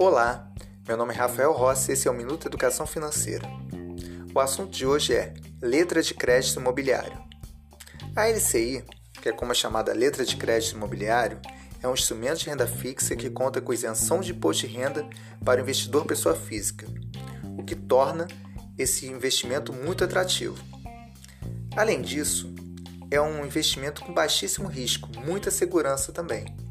Olá, meu nome é Rafael Rossi e esse é o Minuto Educação Financeira. O assunto de hoje é Letra de Crédito Imobiliário. A LCI, que é como é chamada Letra de Crédito Imobiliário, é um instrumento de renda fixa que conta com isenção de imposto de renda para o investidor pessoa física, o que torna esse investimento muito atrativo. Além disso, é um investimento com baixíssimo risco, muita segurança também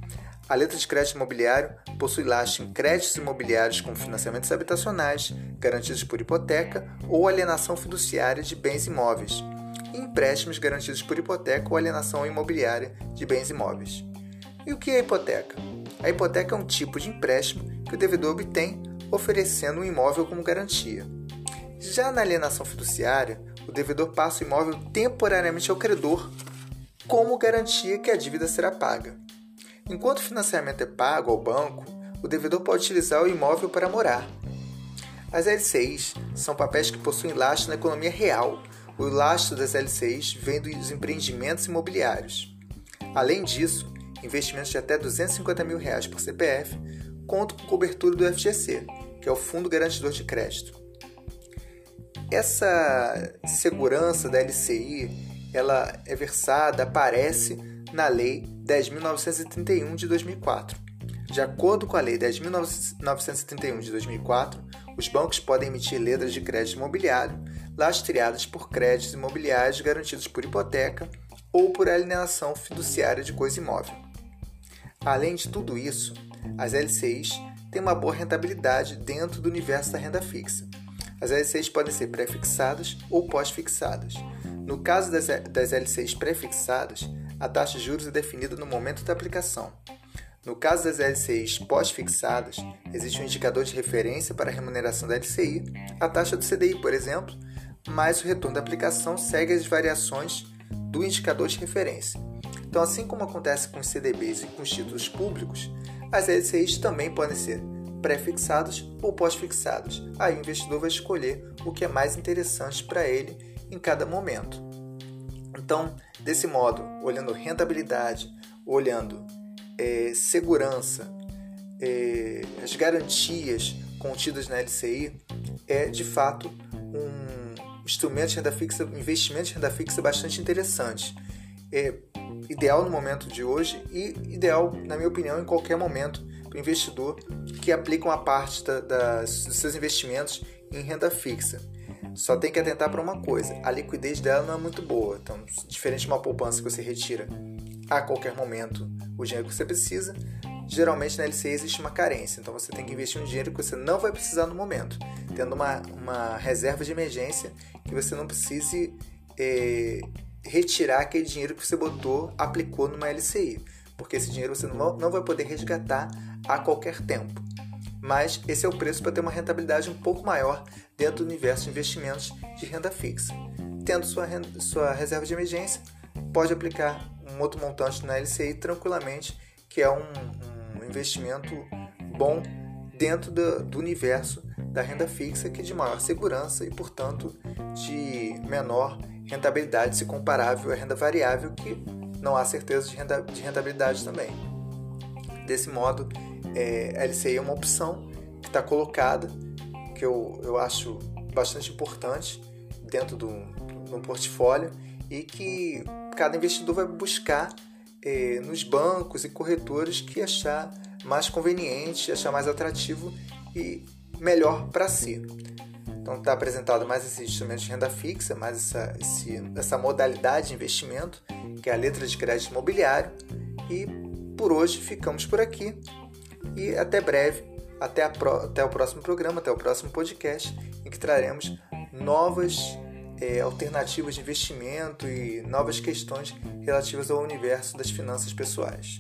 a letra de crédito imobiliário possui laço em créditos imobiliários como financiamentos habitacionais, garantidos por hipoteca ou alienação fiduciária de bens imóveis, e empréstimos garantidos por hipoteca ou alienação imobiliária de bens imóveis. E o que é a hipoteca? A hipoteca é um tipo de empréstimo que o devedor obtém oferecendo um imóvel como garantia. Já na alienação fiduciária, o devedor passa o imóvel temporariamente ao credor como garantia que a dívida será paga. Enquanto o financiamento é pago ao banco, o devedor pode utilizar o imóvel para morar. As LCIs são papéis que possuem lastro na economia real. O lastro das LCIs vem dos empreendimentos imobiliários. Além disso, investimentos de até 250 mil reais por CPF contam com cobertura do FGC, que é o Fundo Garantidor de Crédito. Essa segurança da LCI ela é versada, aparece na Lei 10.931 de 2004. De acordo com a Lei 10.931 de 2004, os bancos podem emitir letras de crédito imobiliário lastreadas por créditos imobiliários garantidos por hipoteca ou por alienação fiduciária de coisa imóvel. Além de tudo isso, as LCIs têm uma boa rentabilidade dentro do universo da renda fixa. As LCIs podem ser pré-fixadas ou pós-fixadas. No caso das, das LCIs pré-fixadas, a taxa de juros é definida no momento da aplicação. No caso das LCIs pós-fixadas, existe um indicador de referência para a remuneração da LCI, a taxa do CDI, por exemplo, mas o retorno da aplicação segue as variações do indicador de referência. Então, assim como acontece com os CDBs e com os títulos públicos, as LCIs também podem ser pré-fixadas ou pós-fixadas. Aí o investidor vai escolher o que é mais interessante para ele em cada momento. Então, desse modo, olhando rentabilidade, olhando é, segurança, é, as garantias contidas na LCI, é de fato um instrumento de renda fixa, um investimento de renda fixa bastante interessante. É ideal no momento de hoje e ideal, na minha opinião, em qualquer momento para o investidor que aplica uma parte da, dos seus investimentos em renda fixa. Só tem que atentar para uma coisa: a liquidez dela não é muito boa. Então, diferente de uma poupança que você retira a qualquer momento o dinheiro que você precisa, geralmente na LCI existe uma carência. Então, você tem que investir um dinheiro que você não vai precisar no momento, tendo uma, uma reserva de emergência que você não precise é, retirar aquele dinheiro que você botou, aplicou numa LCI, porque esse dinheiro você não vai poder resgatar a qualquer tempo mas esse é o preço para ter uma rentabilidade um pouco maior dentro do universo de investimentos de renda fixa. Tendo sua, renda, sua reserva de emergência, pode aplicar um outro montante na LCI tranquilamente, que é um, um investimento bom dentro do, do universo da renda fixa, que é de maior segurança e, portanto, de menor rentabilidade se comparável à renda variável, que não há certeza de, renda, de rentabilidade também. Desse modo, é, LCI é uma opção que está colocada, que eu, eu acho bastante importante dentro do, do portfólio e que cada investidor vai buscar é, nos bancos e corretores que achar mais conveniente, achar mais atrativo e melhor para si. Então está apresentado mais esse instrumento de renda fixa, mais essa, esse, essa modalidade de investimento, que é a letra de crédito imobiliário. E por hoje ficamos por aqui. E até breve, até, pro, até o próximo programa, até o próximo podcast, em que traremos novas é, alternativas de investimento e novas questões relativas ao universo das finanças pessoais.